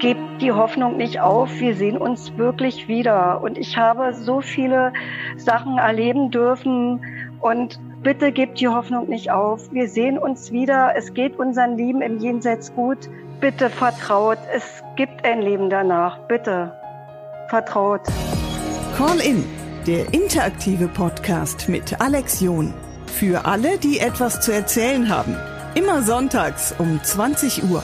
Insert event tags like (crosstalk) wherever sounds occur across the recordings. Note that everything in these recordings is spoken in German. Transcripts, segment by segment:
gebt die Hoffnung nicht auf, wir sehen uns wirklich wieder. Und ich habe so viele Sachen erleben dürfen und bitte gebt die Hoffnung nicht auf. Wir sehen uns wieder, es geht unseren Lieben im Jenseits gut. Bitte vertraut, es gibt ein Leben danach. Bitte vertraut. Call in, der interaktive Podcast mit Alex John. Für alle, die etwas zu erzählen haben. Immer sonntags um 20 Uhr.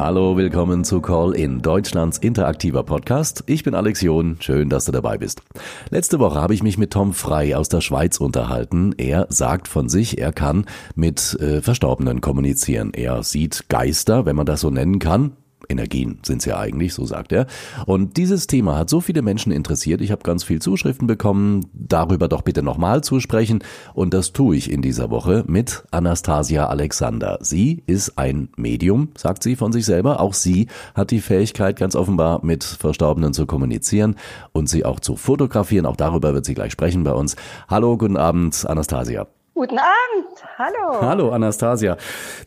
Hallo, willkommen zu Call in, Deutschlands interaktiver Podcast. Ich bin Alex John, schön, dass du dabei bist. Letzte Woche habe ich mich mit Tom Frei aus der Schweiz unterhalten. Er sagt von sich, er kann mit äh, Verstorbenen kommunizieren. Er sieht Geister, wenn man das so nennen kann. Energien sind es ja eigentlich, so sagt er. Und dieses Thema hat so viele Menschen interessiert. Ich habe ganz viel Zuschriften bekommen, darüber doch bitte nochmal zu sprechen. Und das tue ich in dieser Woche mit Anastasia Alexander. Sie ist ein Medium, sagt sie von sich selber. Auch sie hat die Fähigkeit, ganz offenbar mit Verstorbenen zu kommunizieren und sie auch zu fotografieren. Auch darüber wird sie gleich sprechen bei uns. Hallo, guten Abend, Anastasia. Guten Abend, hallo. Hallo Anastasia.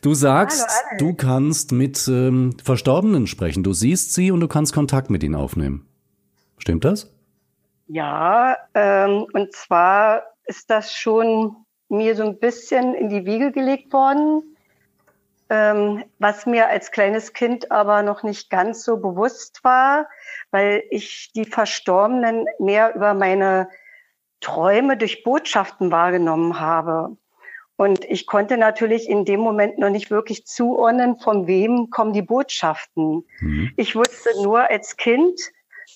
Du sagst, hallo, du kannst mit ähm, Verstorbenen sprechen. Du siehst sie und du kannst Kontakt mit ihnen aufnehmen. Stimmt das? Ja, ähm, und zwar ist das schon mir so ein bisschen in die Wiege gelegt worden, ähm, was mir als kleines Kind aber noch nicht ganz so bewusst war, weil ich die Verstorbenen mehr über meine Träume durch Botschaften wahrgenommen habe. Und ich konnte natürlich in dem Moment noch nicht wirklich zuordnen, von wem kommen die Botschaften. Mhm. Ich wusste nur als Kind,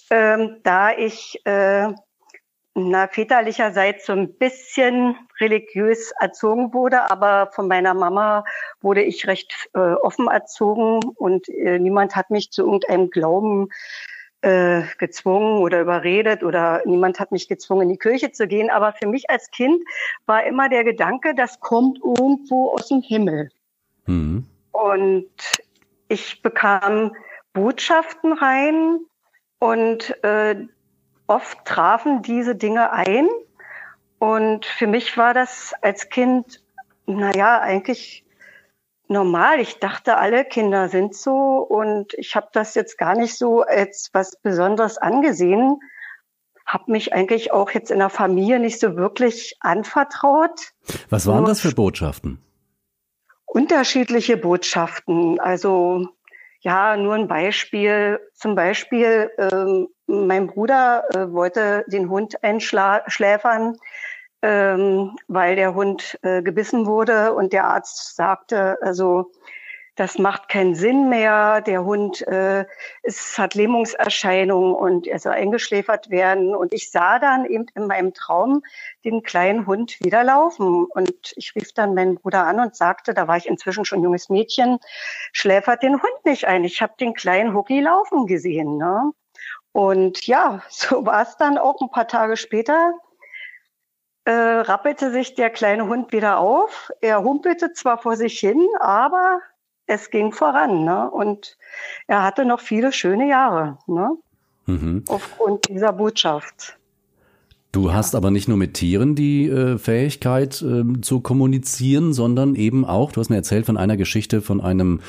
ähm, da ich äh, na, väterlicherseits so ein bisschen religiös erzogen wurde, aber von meiner Mama wurde ich recht äh, offen erzogen und äh, niemand hat mich zu irgendeinem Glauben äh, gezwungen oder überredet oder niemand hat mich gezwungen, in die Kirche zu gehen. Aber für mich als Kind war immer der Gedanke, das kommt irgendwo aus dem Himmel. Mhm. Und ich bekam Botschaften rein und äh, oft trafen diese Dinge ein. Und für mich war das als Kind, naja, eigentlich normal. Ich dachte, alle Kinder sind so und ich habe das jetzt gar nicht so als was Besonderes angesehen. Habe mich eigentlich auch jetzt in der Familie nicht so wirklich anvertraut. Was waren das für Botschaften? Unterschiedliche Botschaften. Also ja, nur ein Beispiel. Zum Beispiel, ähm, mein Bruder äh, wollte den Hund einschläfern ähm, weil der Hund äh, gebissen wurde und der Arzt sagte, also das macht keinen Sinn mehr. Der Hund äh, es hat Lähmungserscheinungen und er soll eingeschläfert werden. Und ich sah dann eben in meinem Traum den kleinen Hund wieder laufen. Und ich rief dann meinen Bruder an und sagte, da war ich inzwischen schon junges Mädchen, schläfert den Hund nicht ein. Ich habe den kleinen Hucki laufen gesehen. Ne? Und ja, (laughs) so war es dann auch ein paar Tage später äh, rappelte sich der kleine Hund wieder auf. Er humpelte zwar vor sich hin, aber es ging voran. Ne? Und er hatte noch viele schöne Jahre ne? Mhm. aufgrund dieser Botschaft. Du hast aber nicht nur mit Tieren die äh, Fähigkeit äh, zu kommunizieren, sondern eben auch, du hast mir erzählt von einer Geschichte von einem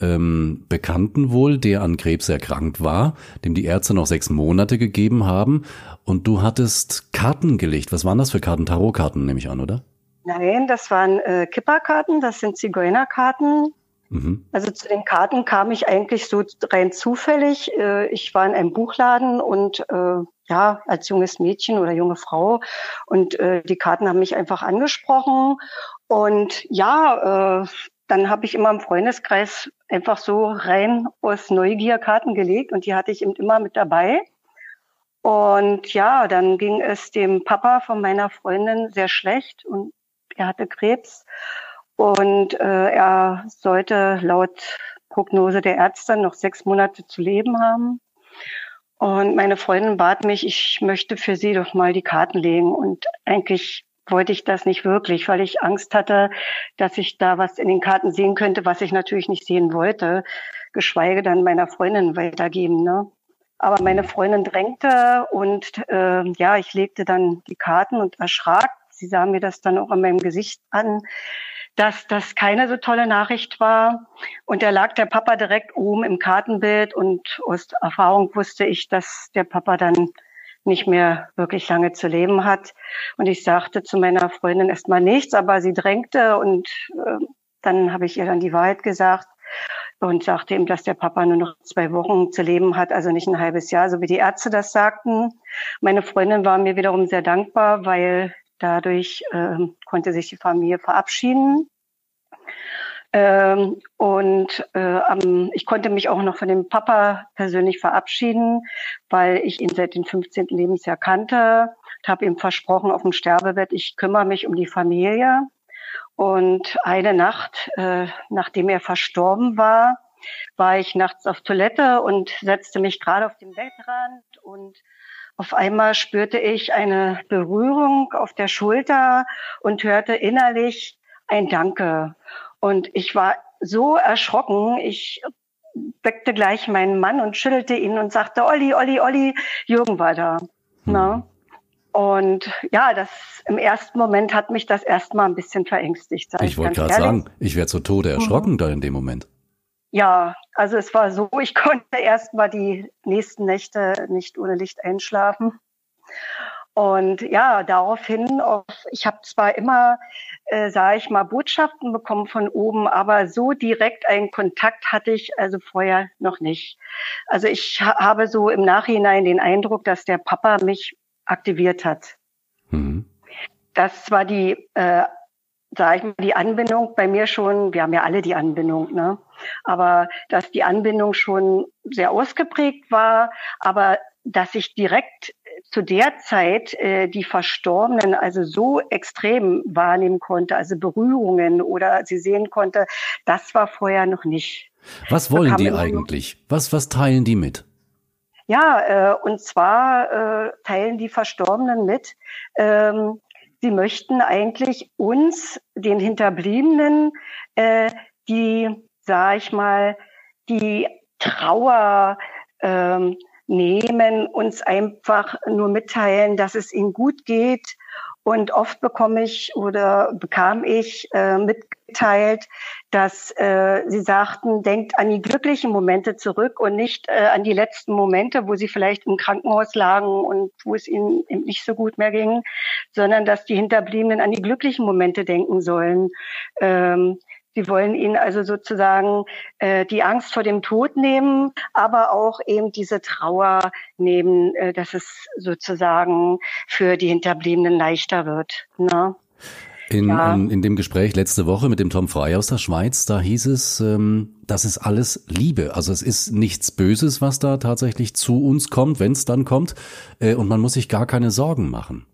ähm, Bekannten wohl, der an Krebs erkrankt war, dem die Ärzte noch sechs Monate gegeben haben. Und du hattest Karten gelegt. Was waren das für Karten? Tarotkarten, nehme ich an, oder? Nein, das waren äh, Kipperkarten, das sind Zigeunerkarten. Mhm. Also zu den Karten kam ich eigentlich so rein zufällig. Äh, ich war in einem Buchladen und äh, ja, als junges Mädchen oder junge Frau und äh, die Karten haben mich einfach angesprochen. Und ja, äh, dann habe ich immer im Freundeskreis einfach so rein aus Neugier Karten gelegt und die hatte ich eben immer mit dabei. Und ja, dann ging es dem Papa von meiner Freundin sehr schlecht und er hatte Krebs und äh, er sollte laut Prognose der Ärzte noch sechs Monate zu leben haben. Und meine Freundin bat mich, ich möchte für sie doch mal die Karten legen. Und eigentlich wollte ich das nicht wirklich, weil ich Angst hatte, dass ich da was in den Karten sehen könnte, was ich natürlich nicht sehen wollte, geschweige dann meiner Freundin weitergeben. Ne? Aber meine Freundin drängte und äh, ja, ich legte dann die Karten und erschrak. Sie sah mir das dann auch an meinem Gesicht an, dass das keine so tolle Nachricht war. Und da lag der Papa direkt oben im Kartenbild und aus Erfahrung wusste ich, dass der Papa dann nicht mehr wirklich lange zu leben hat. Und ich sagte zu meiner Freundin erstmal nichts, aber sie drängte und äh, dann habe ich ihr dann die Wahrheit gesagt und sagte ihm, dass der Papa nur noch zwei Wochen zu leben hat, also nicht ein halbes Jahr, so wie die Ärzte das sagten. Meine Freundin war mir wiederum sehr dankbar, weil dadurch äh, konnte sich die Familie verabschieden. Ähm, und äh, ähm, ich konnte mich auch noch von dem Papa persönlich verabschieden, weil ich ihn seit dem 15. Lebensjahr kannte und habe ihm versprochen auf dem Sterbebett, ich kümmere mich um die Familie. Und eine Nacht, äh, nachdem er verstorben war, war ich nachts auf Toilette und setzte mich gerade auf den Bettrand und auf einmal spürte ich eine Berührung auf der Schulter und hörte innerlich ein Danke. Und ich war so erschrocken. Ich weckte gleich meinen Mann und schüttelte ihn und sagte, Olli, Olli, Olli, Jürgen war da. Na? Und ja, das im ersten Moment hat mich das erstmal ein bisschen verängstigt. Ich wollte gerade sagen, ich werde zu Tode erschrocken mhm. da in dem Moment. Ja, also es war so, (laughs) ich konnte erstmal die nächsten Nächte nicht ohne Licht einschlafen. Und ja, daraufhin, auf, ich habe zwar immer, äh, sage ich mal, Botschaften bekommen von oben, aber so direkt einen Kontakt hatte ich also vorher noch nicht. Also ich ha habe so im Nachhinein den Eindruck, dass der Papa mich aktiviert hat. Mhm. Das war die, äh, sage ich mal, die Anbindung bei mir schon, wir haben ja alle die Anbindung, ne? aber dass die Anbindung schon sehr ausgeprägt war, aber dass ich direkt zu der Zeit äh, die Verstorbenen also so extrem wahrnehmen konnte, also Berührungen oder sie sehen konnte, das war vorher noch nicht. Was wollen die eigentlich? Was, was teilen die mit? Ja, äh, und zwar äh, teilen die Verstorbenen mit, ähm, sie möchten eigentlich uns, den Hinterbliebenen, äh, die, sag ich mal, die Trauer, ähm, nehmen, uns einfach nur mitteilen, dass es ihnen gut geht. Und oft bekomme ich oder bekam ich äh, mitgeteilt, dass äh, sie sagten, denkt an die glücklichen Momente zurück und nicht äh, an die letzten Momente, wo sie vielleicht im Krankenhaus lagen und wo es ihnen eben nicht so gut mehr ging, sondern dass die Hinterbliebenen an die glücklichen Momente denken sollen. Ähm, Sie wollen ihnen also sozusagen äh, die Angst vor dem Tod nehmen, aber auch eben diese Trauer nehmen, äh, dass es sozusagen für die Hinterbliebenen leichter wird. Ne? In, ja. in, in, dem Gespräch letzte Woche mit dem Tom Frey aus der Schweiz, da hieß es, ähm, das ist alles Liebe. Also es ist nichts Böses, was da tatsächlich zu uns kommt, wenn es dann kommt. Äh, und man muss sich gar keine Sorgen machen.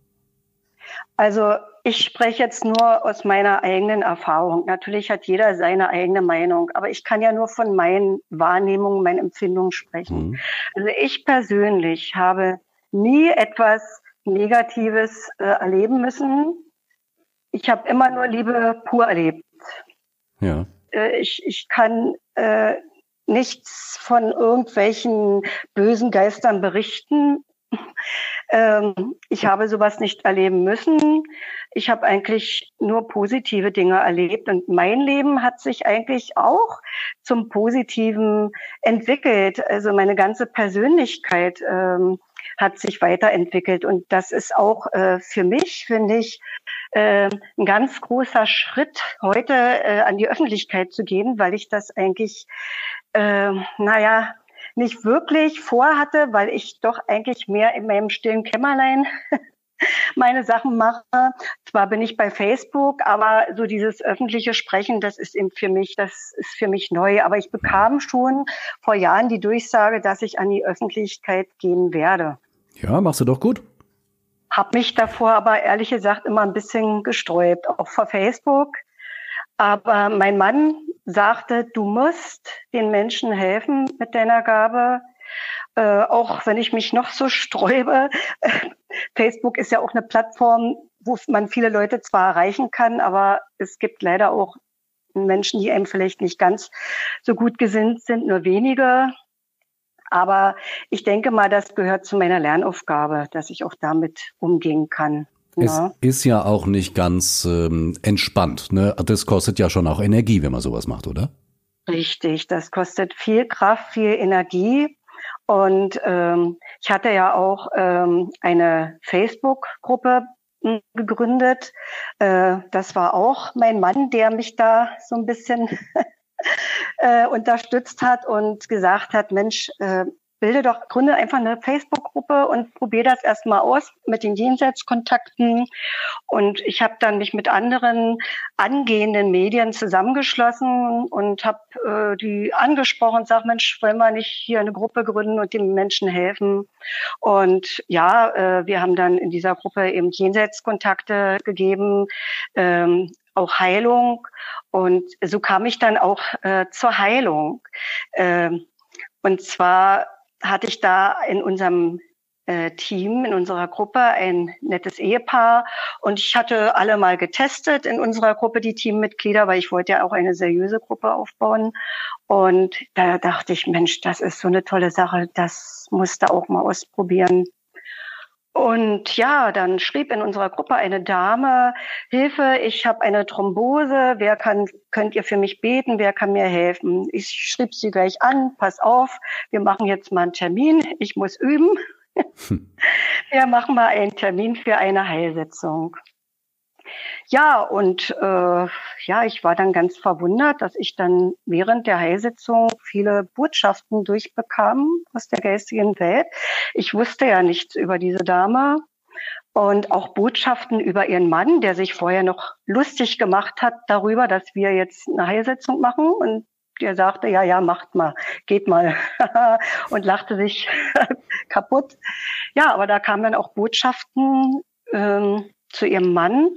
Also ich spreche jetzt nur aus meiner eigenen Erfahrung. Natürlich hat jeder seine eigene Meinung, aber ich kann ja nur von meinen Wahrnehmungen, meinen Empfindungen sprechen. Mhm. Also ich persönlich habe nie etwas Negatives äh, erleben müssen. Ich habe immer nur Liebe pur erlebt. Ja. Äh, ich, ich kann äh, nichts von irgendwelchen bösen Geistern berichten. Ähm, ich habe sowas nicht erleben müssen. Ich habe eigentlich nur positive Dinge erlebt und mein Leben hat sich eigentlich auch zum Positiven entwickelt. Also meine ganze Persönlichkeit ähm, hat sich weiterentwickelt und das ist auch äh, für mich, finde ich, äh, ein ganz großer Schritt, heute äh, an die Öffentlichkeit zu gehen, weil ich das eigentlich, äh, naja, nicht wirklich vorhatte, weil ich doch eigentlich mehr in meinem stillen Kämmerlein (laughs) meine Sachen mache. Zwar bin ich bei Facebook, aber so dieses öffentliche Sprechen, das ist eben für mich, das ist für mich neu. Aber ich bekam schon vor Jahren die Durchsage, dass ich an die Öffentlichkeit gehen werde. Ja, machst du doch gut. Hab mich davor aber ehrlich gesagt immer ein bisschen gesträubt, auch vor Facebook. Aber mein Mann sagte, du musst den Menschen helfen mit deiner Gabe. Äh, auch wenn ich mich noch so sträube. (laughs) Facebook ist ja auch eine Plattform, wo man viele Leute zwar erreichen kann, aber es gibt leider auch Menschen, die einem vielleicht nicht ganz so gut gesinnt sind, nur wenige. Aber ich denke mal, das gehört zu meiner Lernaufgabe, dass ich auch damit umgehen kann. Es ja. ist ja auch nicht ganz ähm, entspannt. Ne? Das kostet ja schon auch Energie, wenn man sowas macht, oder? Richtig, das kostet viel Kraft, viel Energie. Und ähm, ich hatte ja auch ähm, eine Facebook-Gruppe hm, gegründet. Äh, das war auch mein Mann, der mich da so ein bisschen (laughs) äh, unterstützt hat und gesagt hat, Mensch, äh, bilde doch, gründe einfach eine Facebook-Gruppe und probiere das erstmal aus mit den Jenseitskontakten. Und ich habe dann mich mit anderen angehenden Medien zusammengeschlossen und habe äh, die angesprochen, sag Mensch, wollen wir nicht hier eine Gruppe gründen und den Menschen helfen? Und ja, äh, wir haben dann in dieser Gruppe eben Jenseitskontakte gegeben, ähm, auch Heilung. Und so kam ich dann auch äh, zur Heilung. Ähm, und zwar hatte ich da in unserem äh, Team, in unserer Gruppe ein nettes Ehepaar und ich hatte alle mal getestet in unserer Gruppe, die Teammitglieder, weil ich wollte ja auch eine seriöse Gruppe aufbauen. Und da dachte ich, Mensch, das ist so eine tolle Sache, das musste auch mal ausprobieren. Und ja, dann schrieb in unserer Gruppe eine Dame, Hilfe, ich habe eine Thrombose, wer kann, könnt ihr für mich beten, wer kann mir helfen? Ich schrieb sie gleich an, pass auf, wir machen jetzt mal einen Termin, ich muss üben. Hm. (laughs) Wir machen mal einen Termin für eine Heilsitzung. Ja, und äh, ja, ich war dann ganz verwundert, dass ich dann während der Heilsitzung viele Botschaften durchbekam aus der geistigen Welt. Ich wusste ja nichts über diese Dame und auch Botschaften über ihren Mann, der sich vorher noch lustig gemacht hat darüber, dass wir jetzt eine Heilsitzung machen und der sagte, ja, ja, macht mal, geht mal (laughs) und lachte sich (laughs) kaputt. Ja, aber da kamen dann auch Botschaften ähm, zu ihrem Mann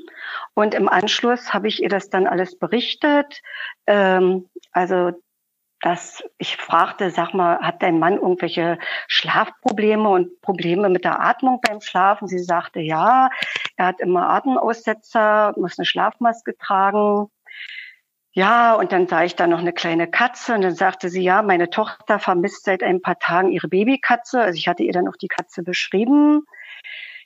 und im Anschluss habe ich ihr das dann alles berichtet. Ähm, also dass ich fragte, sag mal, hat dein Mann irgendwelche Schlafprobleme und Probleme mit der Atmung beim Schlafen? Sie sagte, ja, er hat immer Atemaussetzer, muss eine Schlafmaske tragen. Ja, und dann sah ich da noch eine kleine Katze und dann sagte sie, ja, meine Tochter vermisst seit ein paar Tagen ihre Babykatze. Also ich hatte ihr dann auch die Katze beschrieben.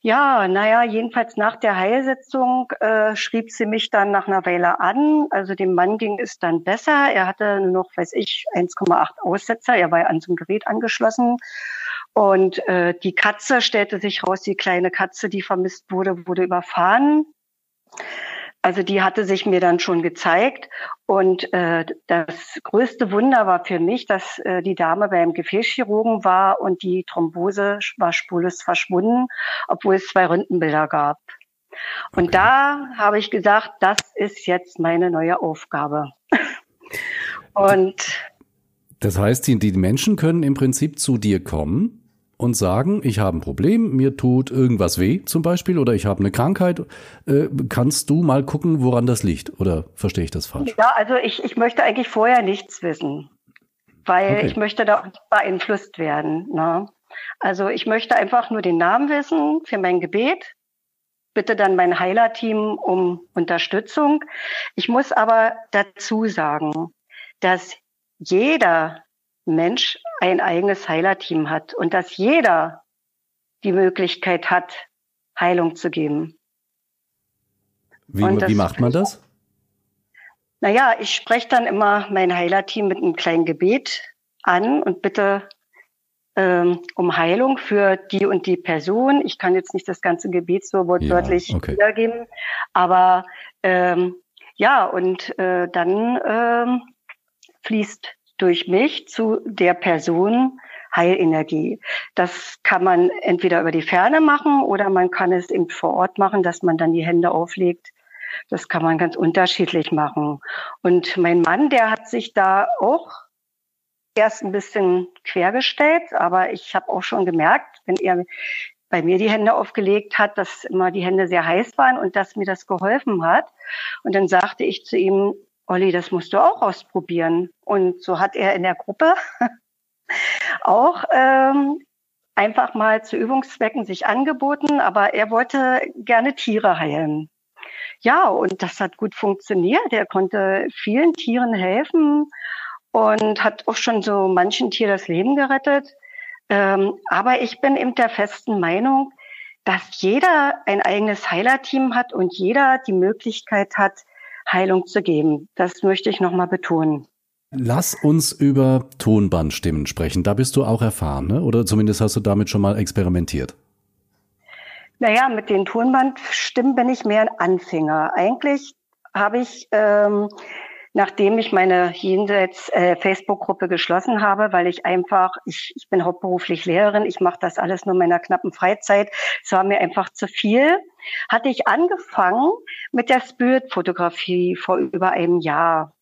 Ja, naja, jedenfalls nach der Heilsitzung äh, schrieb sie mich dann nach einer Weile an. Also dem Mann ging es dann besser. Er hatte noch, weiß ich, 1,8 Aussetzer. Er war ja an so einem Gerät angeschlossen. Und äh, die Katze stellte sich raus, die kleine Katze, die vermisst wurde, wurde überfahren. Also die hatte sich mir dann schon gezeigt. Und äh, das größte Wunder war für mich, dass äh, die Dame beim Gefäßchirurgen war und die Thrombose war spurlos verschwunden, obwohl es zwei Röntgenbilder gab. Und okay. da habe ich gesagt, das ist jetzt meine neue Aufgabe. (laughs) und das heißt, die, die Menschen können im Prinzip zu dir kommen und sagen, ich habe ein Problem, mir tut irgendwas weh zum Beispiel oder ich habe eine Krankheit. Äh, kannst du mal gucken, woran das liegt? Oder verstehe ich das falsch? Ja, also ich, ich möchte eigentlich vorher nichts wissen, weil okay. ich möchte da auch nicht beeinflusst werden. Ne? Also ich möchte einfach nur den Namen wissen für mein Gebet. Bitte dann mein Heilerteam um Unterstützung. Ich muss aber dazu sagen, dass jeder Mensch ein eigenes Heilerteam hat und dass jeder die Möglichkeit hat, Heilung zu geben. Wie, wie macht man das? Naja, ich spreche dann immer mein Heilerteam mit einem kleinen Gebet an und bitte ähm, um Heilung für die und die Person. Ich kann jetzt nicht das ganze Gebet so wortwörtlich ja, okay. wiedergeben, aber ähm, ja, und äh, dann ähm, fließt durch mich zu der Person Heilenergie. Das kann man entweder über die Ferne machen oder man kann es eben vor Ort machen, dass man dann die Hände auflegt. Das kann man ganz unterschiedlich machen. Und mein Mann, der hat sich da auch erst ein bisschen quergestellt, aber ich habe auch schon gemerkt, wenn er bei mir die Hände aufgelegt hat, dass immer die Hände sehr heiß waren und dass mir das geholfen hat. Und dann sagte ich zu ihm, Olli, das musst du auch ausprobieren. Und so hat er in der Gruppe (laughs) auch ähm, einfach mal zu Übungszwecken sich angeboten, aber er wollte gerne Tiere heilen. Ja, und das hat gut funktioniert. Er konnte vielen Tieren helfen und hat auch schon so manchen Tier das Leben gerettet. Ähm, aber ich bin eben der festen Meinung, dass jeder ein eigenes Heilerteam hat und jeder die Möglichkeit hat, Heilung zu geben. Das möchte ich nochmal betonen. Lass uns über Tonbandstimmen sprechen. Da bist du auch erfahren, ne? oder zumindest hast du damit schon mal experimentiert. Naja, mit den Tonbandstimmen bin ich mehr ein Anfänger. Eigentlich habe ich, ähm, nachdem ich meine Jenseits äh, Facebook-Gruppe geschlossen habe, weil ich einfach, ich, ich bin hauptberuflich Lehrerin, ich mache das alles nur in meiner knappen Freizeit, es war mir einfach zu viel, hatte ich angefangen mit der Spirit-Fotografie vor über einem Jahr.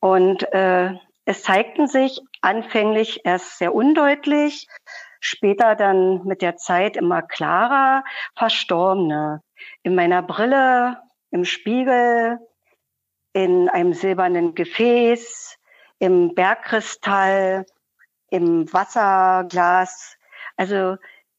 Und äh, es zeigten sich anfänglich erst sehr undeutlich, später dann mit der Zeit immer klarer Verstorbene. In meiner Brille, im Spiegel, in einem silbernen Gefäß, im Bergkristall, im Wasserglas. Also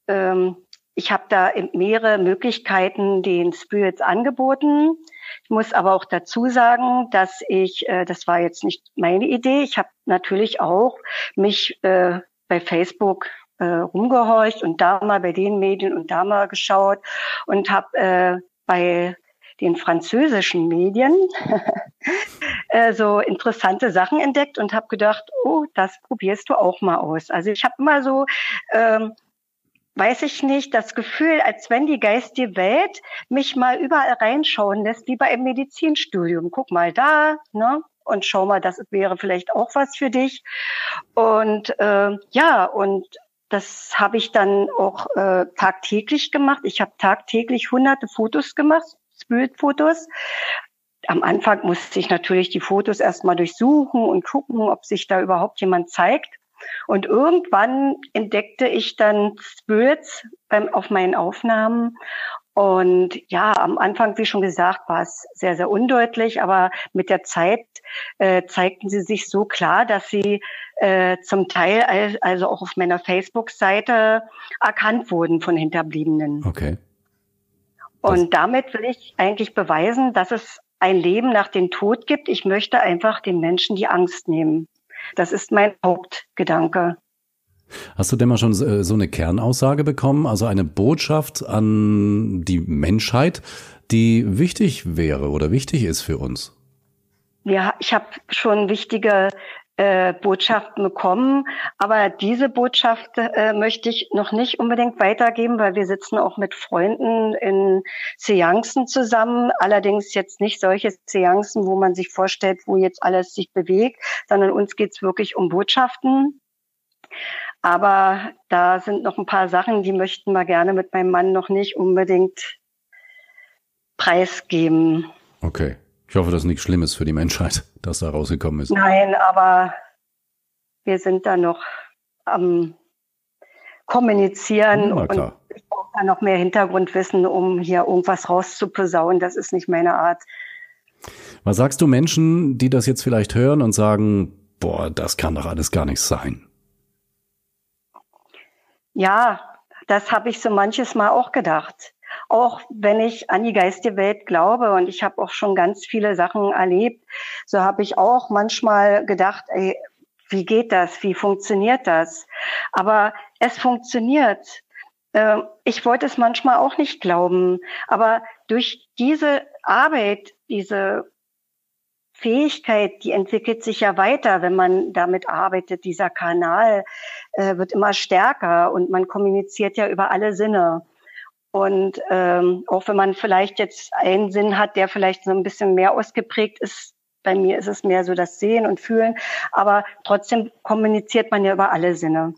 ähm, ich habe da mehrere Möglichkeiten den Spirits angeboten. Ich muss aber auch dazu sagen, dass ich, äh, das war jetzt nicht meine Idee, ich habe natürlich auch mich äh, bei Facebook äh, rumgehorcht und da mal bei den Medien und da mal geschaut und habe äh, bei den französischen Medien (laughs) äh, so interessante Sachen entdeckt und habe gedacht, oh, das probierst du auch mal aus. Also ich habe immer so, ähm, weiß ich nicht, das Gefühl, als wenn die geistige Welt mich mal überall reinschauen lässt, wie bei einem Medizinstudium. Guck mal da, ne? Und schau mal, das wäre vielleicht auch was für dich. Und äh, ja, und das habe ich dann auch äh, tagtäglich gemacht. Ich habe tagtäglich hunderte Fotos gemacht, Bildfotos. Am Anfang musste ich natürlich die Fotos erstmal durchsuchen und gucken, ob sich da überhaupt jemand zeigt. Und irgendwann entdeckte ich dann Spirits beim, auf meinen Aufnahmen. Und ja, am Anfang, wie schon gesagt, war es sehr, sehr undeutlich, aber mit der Zeit äh, zeigten sie sich so klar, dass sie äh, zum Teil also auch auf meiner Facebook-Seite erkannt wurden von Hinterbliebenen. Okay. Und damit will ich eigentlich beweisen, dass es ein Leben nach dem Tod gibt. Ich möchte einfach den Menschen die Angst nehmen. Das ist mein Hauptgedanke. Hast du denn mal schon äh, so eine Kernaussage bekommen, also eine Botschaft an die Menschheit, die wichtig wäre oder wichtig ist für uns? Ja, ich habe schon wichtige äh, Botschaften bekommen. Aber diese Botschaft äh, möchte ich noch nicht unbedingt weitergeben, weil wir sitzen auch mit Freunden in Seancen zusammen. Allerdings jetzt nicht solche Seancen, wo man sich vorstellt, wo jetzt alles sich bewegt, sondern uns geht's wirklich um Botschaften. Aber da sind noch ein paar Sachen, die möchten wir gerne mit meinem Mann noch nicht unbedingt preisgeben. Okay. Ich hoffe, das ist nichts Schlimmes für die Menschheit, (laughs) dass da rausgekommen ist. Nein, aber wir sind da noch am Kommunizieren ja, und ich brauche da noch mehr Hintergrundwissen, um hier irgendwas rauszuposaunen. Das ist nicht meine Art. Was sagst du Menschen, die das jetzt vielleicht hören und sagen, boah, das kann doch alles gar nicht sein? Ja, das habe ich so manches Mal auch gedacht auch wenn ich an die geistige Welt glaube und ich habe auch schon ganz viele Sachen erlebt, so habe ich auch manchmal gedacht, ey, wie geht das? Wie funktioniert das? Aber es funktioniert. Ähm, ich wollte es manchmal auch nicht glauben, aber durch diese Arbeit, diese Fähigkeit, die entwickelt sich ja weiter, wenn man damit arbeitet. Dieser Kanal äh, wird immer stärker und man kommuniziert ja über alle Sinne. Und ähm, auch wenn man vielleicht jetzt einen Sinn hat, der vielleicht so ein bisschen mehr ausgeprägt ist, bei mir ist es mehr so das Sehen und Fühlen, aber trotzdem kommuniziert man ja über alle Sinne.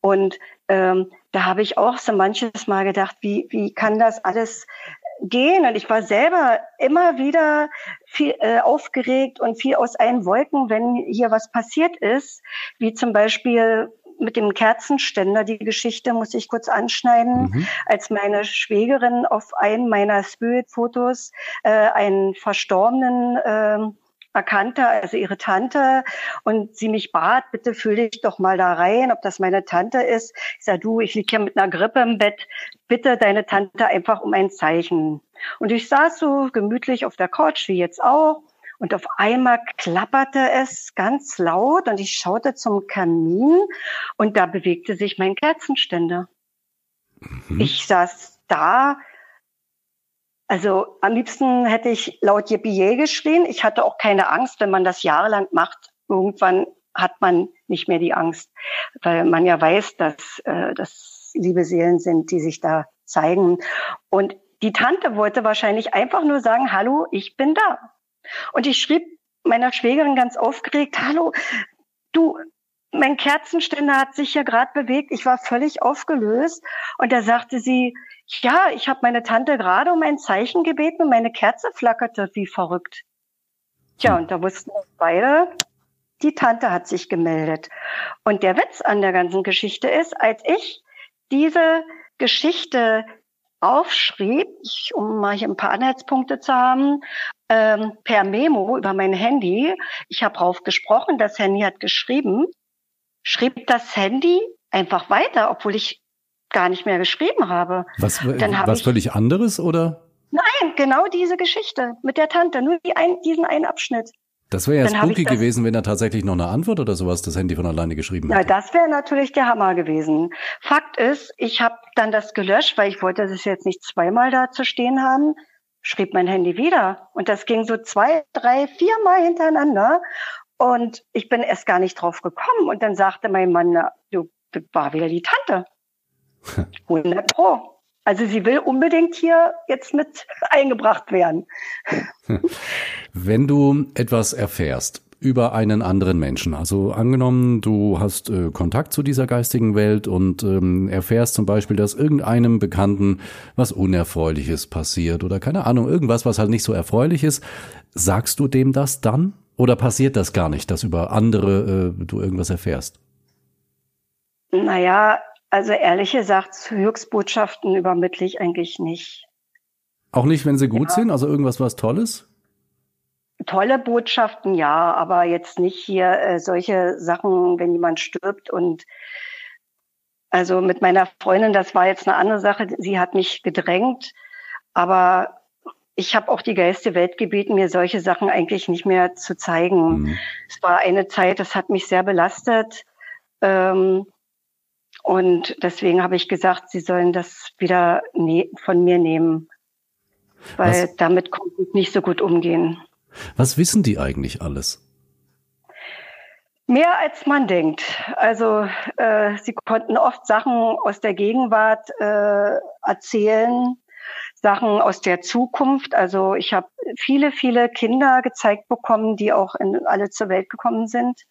Und ähm, da habe ich auch so manches Mal gedacht, wie, wie kann das alles gehen? Und ich war selber immer wieder viel äh, aufgeregt und viel aus allen Wolken, wenn hier was passiert ist, wie zum Beispiel mit dem Kerzenständer, die Geschichte muss ich kurz anschneiden, mhm. als meine Schwägerin auf einem meiner Spirit-Fotos äh, einen Verstorbenen äh, erkannte, also ihre Tante, und sie mich bat, bitte fühl dich doch mal da rein, ob das meine Tante ist. Ich sage, du, ich liege hier mit einer Grippe im Bett, bitte deine Tante einfach um ein Zeichen. Und ich saß so gemütlich auf der Couch, wie jetzt auch, und auf einmal klapperte es ganz laut und ich schaute zum Kamin und da bewegte sich mein Kerzenständer. Mhm. Ich saß da, also am liebsten hätte ich laut Yippie geschrien. Ich hatte auch keine Angst, wenn man das jahrelang macht. Irgendwann hat man nicht mehr die Angst, weil man ja weiß, dass äh, das liebe Seelen sind, die sich da zeigen. Und die Tante wollte wahrscheinlich einfach nur sagen, hallo, ich bin da. Und ich schrieb meiner Schwägerin ganz aufgeregt, hallo, du, mein Kerzenständer hat sich ja gerade bewegt. Ich war völlig aufgelöst. Und da sagte sie, ja, ich habe meine Tante gerade um ein Zeichen gebeten und meine Kerze flackerte wie verrückt. Tja, und da wussten wir beide, die Tante hat sich gemeldet. Und der Witz an der ganzen Geschichte ist, als ich diese Geschichte aufschrieb, ich, um mal hier ein paar Anhaltspunkte zu haben, ähm, per Memo über mein Handy. Ich habe drauf gesprochen, das Handy hat geschrieben, schrieb das Handy einfach weiter, obwohl ich gar nicht mehr geschrieben habe. Was, hab was völlig anderes oder? Nein, genau diese Geschichte mit der Tante, nur die ein, diesen einen Abschnitt. Das wäre ja Dann spooky gewesen, wenn er tatsächlich noch eine Antwort oder sowas das Handy von alleine geschrieben hätte. Ja, das wäre natürlich der Hammer gewesen. Fakt ist, ich habe dann das gelöscht, weil ich wollte das jetzt nicht zweimal da zu stehen haben, schrieb mein Handy wieder. Und das ging so zwei, drei, viermal hintereinander. Und ich bin erst gar nicht drauf gekommen. Und dann sagte mein Mann, na, du, war wieder die Tante. (laughs) 100 Pro. Also sie will unbedingt hier jetzt mit eingebracht werden. (laughs) Wenn du etwas erfährst über einen anderen Menschen, also angenommen, du hast äh, Kontakt zu dieser geistigen Welt und ähm, erfährst zum Beispiel, dass irgendeinem Bekannten was Unerfreuliches passiert oder keine Ahnung, irgendwas, was halt nicht so erfreulich ist, sagst du dem das dann? Oder passiert das gar nicht, dass über andere äh, du irgendwas erfährst? Naja, also ehrlich gesagt, Höchstbotschaften übermittle ich eigentlich nicht. Auch nicht, wenn sie gut ja. sind? Also irgendwas was Tolles? Tolle Botschaften, ja, aber jetzt nicht hier äh, solche Sachen, wenn jemand stirbt und also mit meiner Freundin, das war jetzt eine andere Sache. Sie hat mich gedrängt, aber ich habe auch die geilste Welt gebeten, mir solche Sachen eigentlich nicht mehr zu zeigen. Mhm. Es war eine Zeit, das hat mich sehr belastet. Ähm, und deswegen habe ich gesagt, sie sollen das wieder ne von mir nehmen, weil Was? damit konnte ich nicht so gut umgehen. Was wissen die eigentlich alles? Mehr als man denkt. Also äh, sie konnten oft Sachen aus der Gegenwart äh, erzählen, Sachen aus der Zukunft. Also ich habe viele, viele Kinder gezeigt bekommen, die auch in alle zur Welt gekommen sind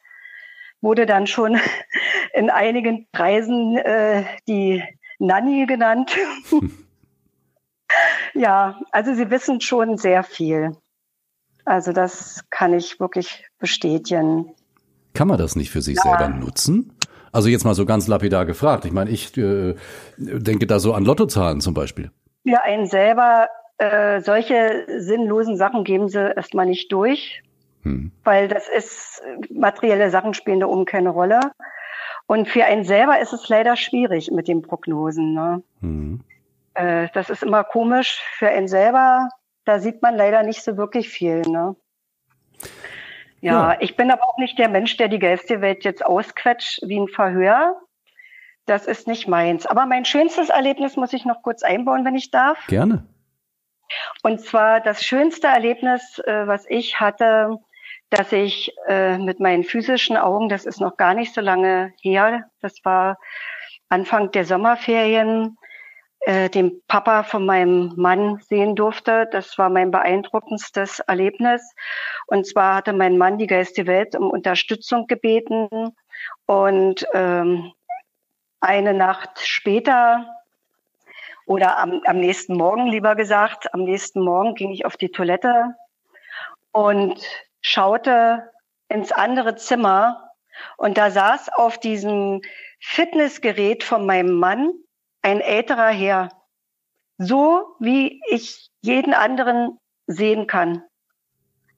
wurde dann schon (laughs) in einigen Preisen äh, die Nanny genannt. (laughs) ja, also sie wissen schon sehr viel. Also das kann ich wirklich bestätigen. Kann man das nicht für sich ja. selber nutzen? Also jetzt mal so ganz lapidar gefragt. Ich meine, ich äh, denke da so an Lottozahlen zum Beispiel. Für einen selber äh, solche sinnlosen Sachen geben sie erstmal nicht durch. Hm. Weil das ist, materielle Sachen spielen da oben keine Rolle. Und für einen selber ist es leider schwierig mit den Prognosen. Ne? Hm. Äh, das ist immer komisch. Für einen selber, da sieht man leider nicht so wirklich viel. Ne? Ja, ja, ich bin aber auch nicht der Mensch, der die Geistewelt jetzt ausquetscht wie ein Verhör. Das ist nicht meins. Aber mein schönstes Erlebnis muss ich noch kurz einbauen, wenn ich darf. Gerne. Und zwar das schönste Erlebnis, äh, was ich hatte, dass ich äh, mit meinen physischen Augen, das ist noch gar nicht so lange her, das war Anfang der Sommerferien, äh, den Papa von meinem Mann sehen durfte. Das war mein beeindruckendstes Erlebnis. Und zwar hatte mein Mann die Geiste Welt um Unterstützung gebeten. Und ähm, eine Nacht später oder am, am nächsten Morgen, lieber gesagt, am nächsten Morgen ging ich auf die Toilette und schaute ins andere Zimmer und da saß auf diesem Fitnessgerät von meinem Mann ein älterer Herr, so wie ich jeden anderen sehen kann.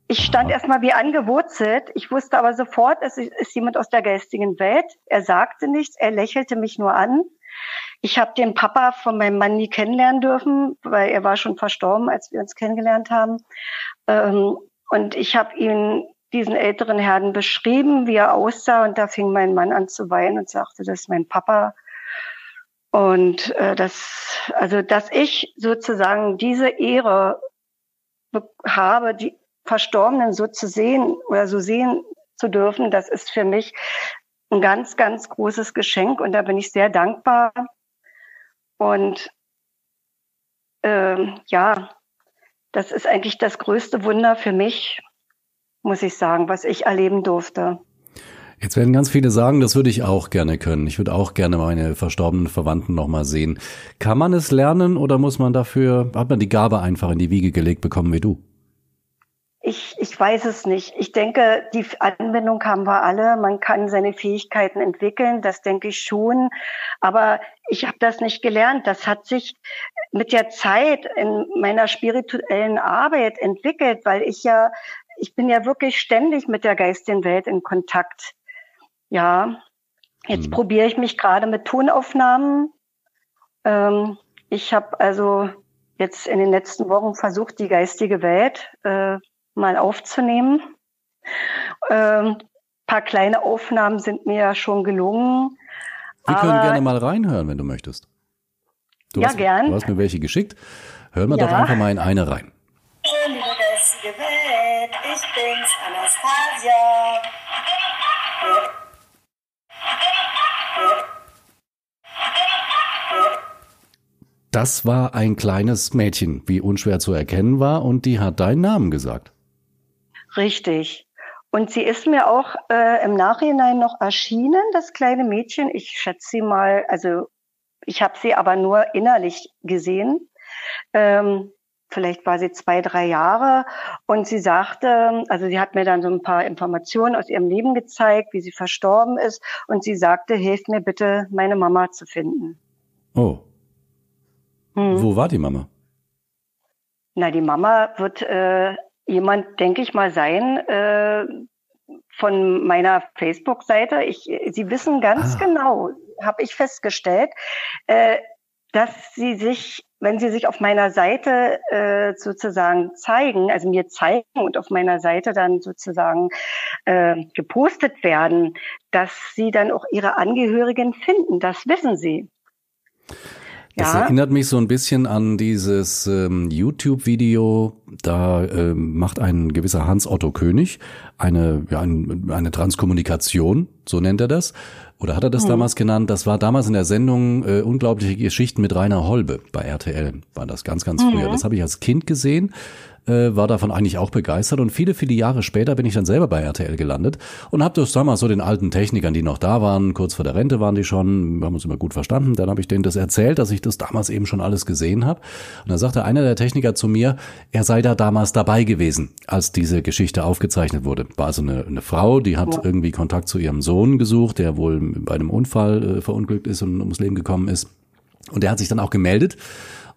Ich stand erstmal wie angewurzelt. Ich wusste aber sofort, es ist jemand aus der geistigen Welt. Er sagte nichts, er lächelte mich nur an. Ich habe den Papa von meinem Mann nie kennenlernen dürfen, weil er war schon verstorben, als wir uns kennengelernt haben. Ähm, und ich habe ihn diesen älteren Herrn beschrieben, wie er aussah. Und da fing mein Mann an zu weinen und sagte, das ist mein Papa. Und äh, das, also dass ich sozusagen diese Ehre habe, die Verstorbenen so zu sehen oder so sehen zu dürfen, das ist für mich ein ganz, ganz großes Geschenk und da bin ich sehr dankbar. Und ähm, ja, das ist eigentlich das größte Wunder für mich, muss ich sagen, was ich erleben durfte. Jetzt werden ganz viele sagen, das würde ich auch gerne können. Ich würde auch gerne meine verstorbenen Verwandten nochmal sehen. Kann man es lernen oder muss man dafür, hat man die Gabe einfach in die Wiege gelegt bekommen wie du? Ich, ich weiß es nicht. Ich denke, die Anwendung haben wir alle. Man kann seine Fähigkeiten entwickeln, das denke ich schon. Aber ich habe das nicht gelernt. Das hat sich mit der Zeit in meiner spirituellen Arbeit entwickelt, weil ich ja, ich bin ja wirklich ständig mit der geistigen Welt in Kontakt. Ja, jetzt hm. probiere ich mich gerade mit Tonaufnahmen. Ähm, ich habe also jetzt in den letzten Wochen versucht, die geistige Welt äh, mal aufzunehmen. Ähm, paar kleine Aufnahmen sind mir ja schon gelungen. Wir können gerne mal reinhören, wenn du möchtest. Du ja, hast, gern. Du hast mir welche geschickt. Hören wir ja. doch einfach mal in eine rein. Liebe geistige Welt, ich bin's, Anastasia. Das war ein kleines Mädchen, wie unschwer zu erkennen war, und die hat deinen Namen gesagt. Richtig. Und sie ist mir auch äh, im Nachhinein noch erschienen, das kleine Mädchen. Ich schätze sie mal, also ich habe sie aber nur innerlich gesehen. Ähm, vielleicht war sie zwei, drei Jahre und sie sagte, also sie hat mir dann so ein paar Informationen aus ihrem Leben gezeigt, wie sie verstorben ist und sie sagte, hilf mir bitte, meine Mama zu finden. Oh. Hm. Wo war die Mama? Na, die Mama wird äh, jemand, denke ich mal, sein äh, von meiner Facebook-Seite. Ich, Sie wissen ganz ah. genau, habe ich festgestellt, äh, dass Sie sich, wenn Sie sich auf meiner Seite äh, sozusagen zeigen, also mir zeigen und auf meiner Seite dann sozusagen äh, gepostet werden, dass Sie dann auch Ihre Angehörigen finden. Das wissen Sie. Das ja. erinnert mich so ein bisschen an dieses ähm, YouTube-Video. Da ähm, macht ein gewisser Hans Otto König eine, ja, ein, eine Transkommunikation, so nennt er das. Oder hat er das hm. damals genannt? Das war damals in der Sendung äh, Unglaubliche Geschichten mit Rainer Holbe bei RTL. War das ganz, ganz früher. Mhm. Das habe ich als Kind gesehen äh, war davon eigentlich auch begeistert und viele, viele Jahre später bin ich dann selber bei RTL gelandet und habe das damals so den alten Technikern, die noch da waren, kurz vor der Rente waren die schon, wir haben uns immer gut verstanden, dann habe ich denen das erzählt, dass ich das damals eben schon alles gesehen habe und dann sagte einer der Techniker zu mir, er sei da damals dabei gewesen, als diese Geschichte aufgezeichnet wurde. War also eine, eine Frau, die hat ja. irgendwie Kontakt zu ihrem Sohn gesucht, der wohl bei einem Unfall äh, verunglückt ist und ums Leben gekommen ist. Und der hat sich dann auch gemeldet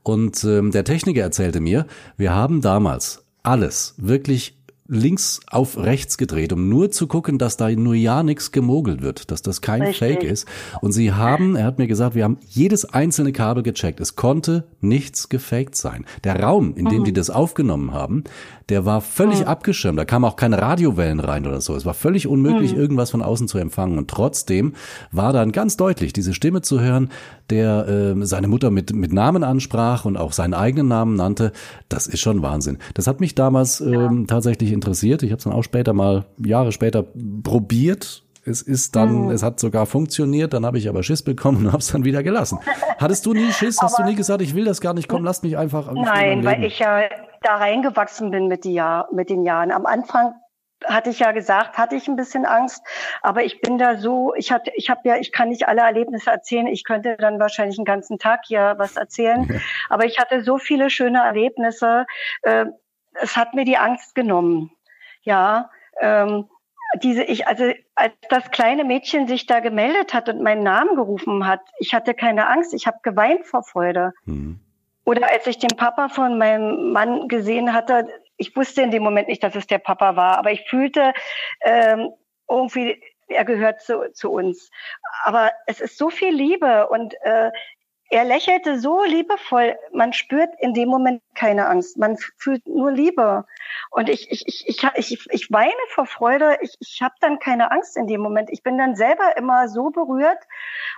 und ähm, der Techniker erzählte mir, wir haben damals alles, wirklich links auf rechts gedreht, um nur zu gucken, dass da nur ja nichts gemogelt wird, dass das kein Richtig. Fake ist. Und sie haben, er hat mir gesagt, wir haben jedes einzelne Kabel gecheckt. Es konnte nichts gefaked sein. Der Raum, in dem mhm. die das aufgenommen haben, der war völlig mhm. abgeschirmt. Da kamen auch keine Radiowellen rein oder so. Es war völlig unmöglich, mhm. irgendwas von außen zu empfangen. Und trotzdem war dann ganz deutlich diese Stimme zu hören, der äh, seine Mutter mit, mit Namen ansprach und auch seinen eigenen Namen nannte. Das ist schon Wahnsinn. Das hat mich damals ja. ähm, tatsächlich interessiert. Ich habe es dann auch später mal, Jahre später probiert es ist dann, mhm. es hat sogar funktioniert, dann habe ich aber Schiss bekommen und (laughs) habe es dann wieder gelassen. Hattest du nie Schiss? Hast du nie gesagt, ich will das gar nicht, komm, lass mich einfach. Nein, weil ich ja da reingewachsen bin mit, die Jahr, mit den Jahren. Am Anfang hatte ich ja gesagt, hatte ich ein bisschen Angst, aber ich bin da so, ich hatte, ich habe ja, ich kann nicht alle Erlebnisse erzählen, ich könnte dann wahrscheinlich einen ganzen Tag hier was erzählen, ja. aber ich hatte so viele schöne Erlebnisse, äh, es hat mir die Angst genommen, ja, ähm, diese ich also als das kleine Mädchen sich da gemeldet hat und meinen Namen gerufen hat, ich hatte keine Angst, ich habe geweint vor Freude. Mhm. Oder als ich den Papa von meinem Mann gesehen hatte, ich wusste in dem Moment nicht, dass es der Papa war, aber ich fühlte ähm, irgendwie, er gehört zu, zu uns. Aber es ist so viel Liebe und äh, er lächelte so liebevoll. Man spürt in dem Moment keine Angst. Man fühlt nur Liebe. Und ich, ich, ich, ich, ich, ich weine vor Freude. Ich, ich habe dann keine Angst in dem Moment. Ich bin dann selber immer so berührt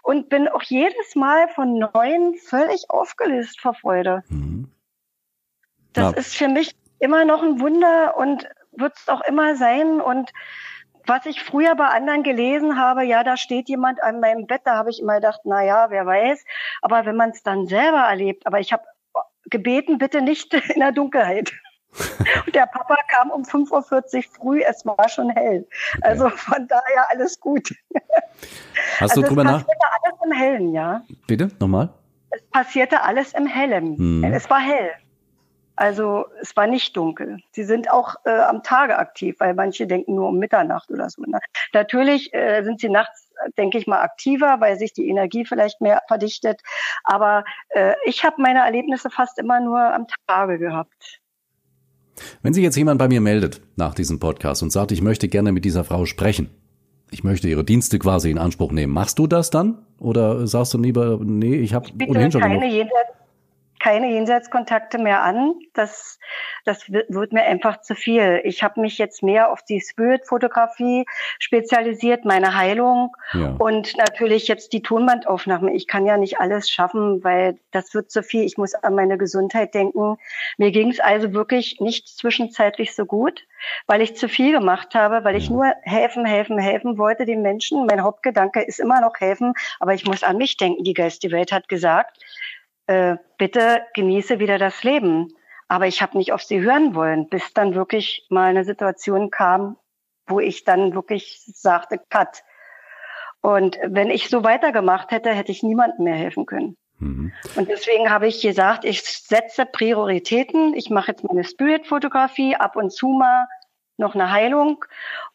und bin auch jedes Mal von Neuem völlig aufgelöst vor Freude. Mhm. Das ja. ist für mich immer noch ein Wunder und wird es auch immer sein. Und was ich früher bei anderen gelesen habe, ja, da steht jemand an meinem Bett, da habe ich immer gedacht, na ja, wer weiß. Aber wenn man es dann selber erlebt, aber ich habe gebeten, bitte nicht (laughs) in der Dunkelheit. (laughs) Und der Papa kam um 5.40 Uhr früh, es war schon hell. Also okay. von daher alles gut. Hast also du drüber nach? Es passierte alles im Hellen, ja. Bitte, nochmal? Es passierte alles im Hellen. Hm. Es war hell. Also es war nicht dunkel. Sie sind auch äh, am Tage aktiv, weil manche denken nur um Mitternacht oder so. Ne? Natürlich äh, sind sie nachts, denke ich mal, aktiver, weil sich die Energie vielleicht mehr verdichtet. Aber äh, ich habe meine Erlebnisse fast immer nur am Tage gehabt. Wenn sich jetzt jemand bei mir meldet nach diesem Podcast und sagt, ich möchte gerne mit dieser Frau sprechen, ich möchte ihre Dienste quasi in Anspruch nehmen, machst du das dann? Oder sagst du lieber, nee, ich habe ohnehin schon keine genug? Keine Jenseitskontakte mehr an. Das, das wird mir einfach zu viel. Ich habe mich jetzt mehr auf die Spirit-Fotografie spezialisiert, meine Heilung ja. und natürlich jetzt die Tonbandaufnahme. Ich kann ja nicht alles schaffen, weil das wird zu viel. Ich muss an meine Gesundheit denken. Mir ging es also wirklich nicht zwischenzeitlich so gut, weil ich zu viel gemacht habe, weil ich nur helfen, helfen, helfen wollte den Menschen. Mein Hauptgedanke ist immer noch helfen, aber ich muss an mich denken. Die Geist, die Welt hat gesagt, äh, bitte genieße wieder das Leben. Aber ich habe nicht auf sie hören wollen, bis dann wirklich mal eine Situation kam, wo ich dann wirklich sagte, cut. Und wenn ich so weitergemacht hätte, hätte ich niemandem mehr helfen können. Mhm. Und deswegen habe ich gesagt, ich setze Prioritäten. Ich mache jetzt meine Spirit-Fotografie, ab und zu mal noch eine Heilung.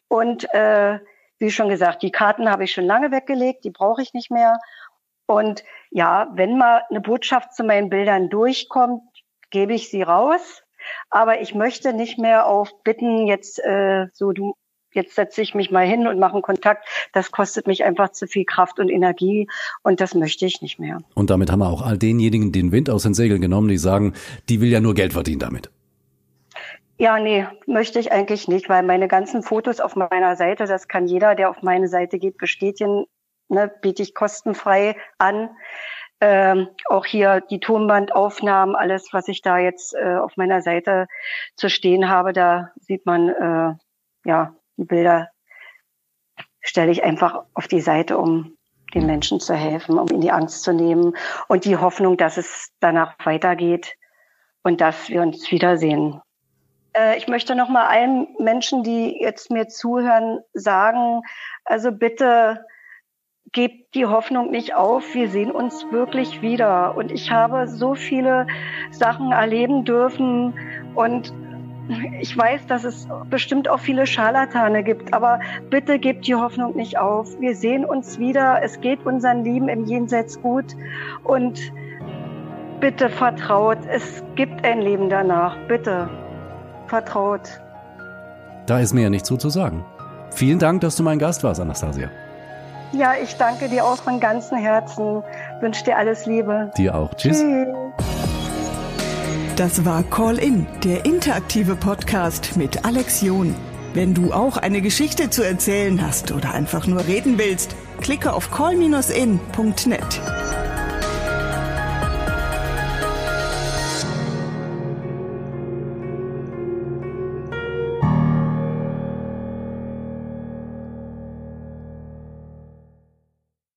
Und äh, wie schon gesagt, die Karten habe ich schon lange weggelegt, die brauche ich nicht mehr. Und ja, wenn mal eine Botschaft zu meinen Bildern durchkommt, gebe ich sie raus. Aber ich möchte nicht mehr auf Bitten jetzt äh, so du jetzt setze ich mich mal hin und mache einen Kontakt. Das kostet mich einfach zu viel Kraft und Energie und das möchte ich nicht mehr. Und damit haben wir auch all denjenigen den Wind aus den Segeln genommen, die sagen, die will ja nur Geld verdienen damit. Ja, nee, möchte ich eigentlich nicht, weil meine ganzen Fotos auf meiner Seite, das kann jeder, der auf meine Seite geht, bestätigen, ne, biete ich kostenfrei an. Ähm, auch hier die Tonbandaufnahmen, alles, was ich da jetzt äh, auf meiner Seite zu stehen habe, da sieht man, äh, ja, die Bilder stelle ich einfach auf die Seite, um den Menschen zu helfen, um ihnen die Angst zu nehmen und die Hoffnung, dass es danach weitergeht und dass wir uns wiedersehen. Äh, ich möchte noch mal allen Menschen, die jetzt mir zuhören, sagen, also bitte gebt die Hoffnung nicht auf, wir sehen uns wirklich wieder. Und ich habe so viele Sachen erleben dürfen und ich weiß, dass es bestimmt auch viele Scharlatane gibt, aber bitte gebt die Hoffnung nicht auf. Wir sehen uns wieder. Es geht unseren Lieben im Jenseits gut und bitte vertraut. Es gibt ein Leben danach. Bitte vertraut. Da ist mir ja nichts so zu sagen. Vielen Dank, dass du mein Gast warst, Anastasia. Ja, ich danke dir auch von ganzem Herzen. Wünsche dir alles Liebe. Dir auch. Tschüss. Tschüss. Das war Call In, der interaktive Podcast mit Alex John. Wenn du auch eine Geschichte zu erzählen hast oder einfach nur reden willst, klicke auf call-in.net.